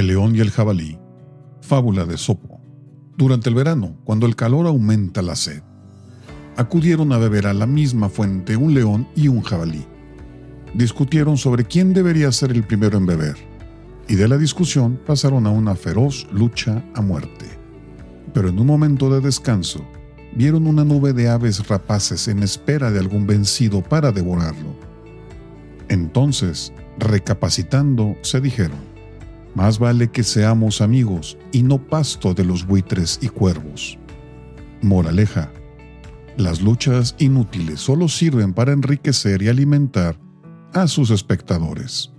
El león y el jabalí. Fábula de Sopo. Durante el verano, cuando el calor aumenta la sed, acudieron a beber a la misma fuente un león y un jabalí. Discutieron sobre quién debería ser el primero en beber, y de la discusión pasaron a una feroz lucha a muerte. Pero en un momento de descanso, vieron una nube de aves rapaces en espera de algún vencido para devorarlo. Entonces, recapacitando, se dijeron, más vale que seamos amigos y no pasto de los buitres y cuervos. Moraleja. Las luchas inútiles solo sirven para enriquecer y alimentar a sus espectadores.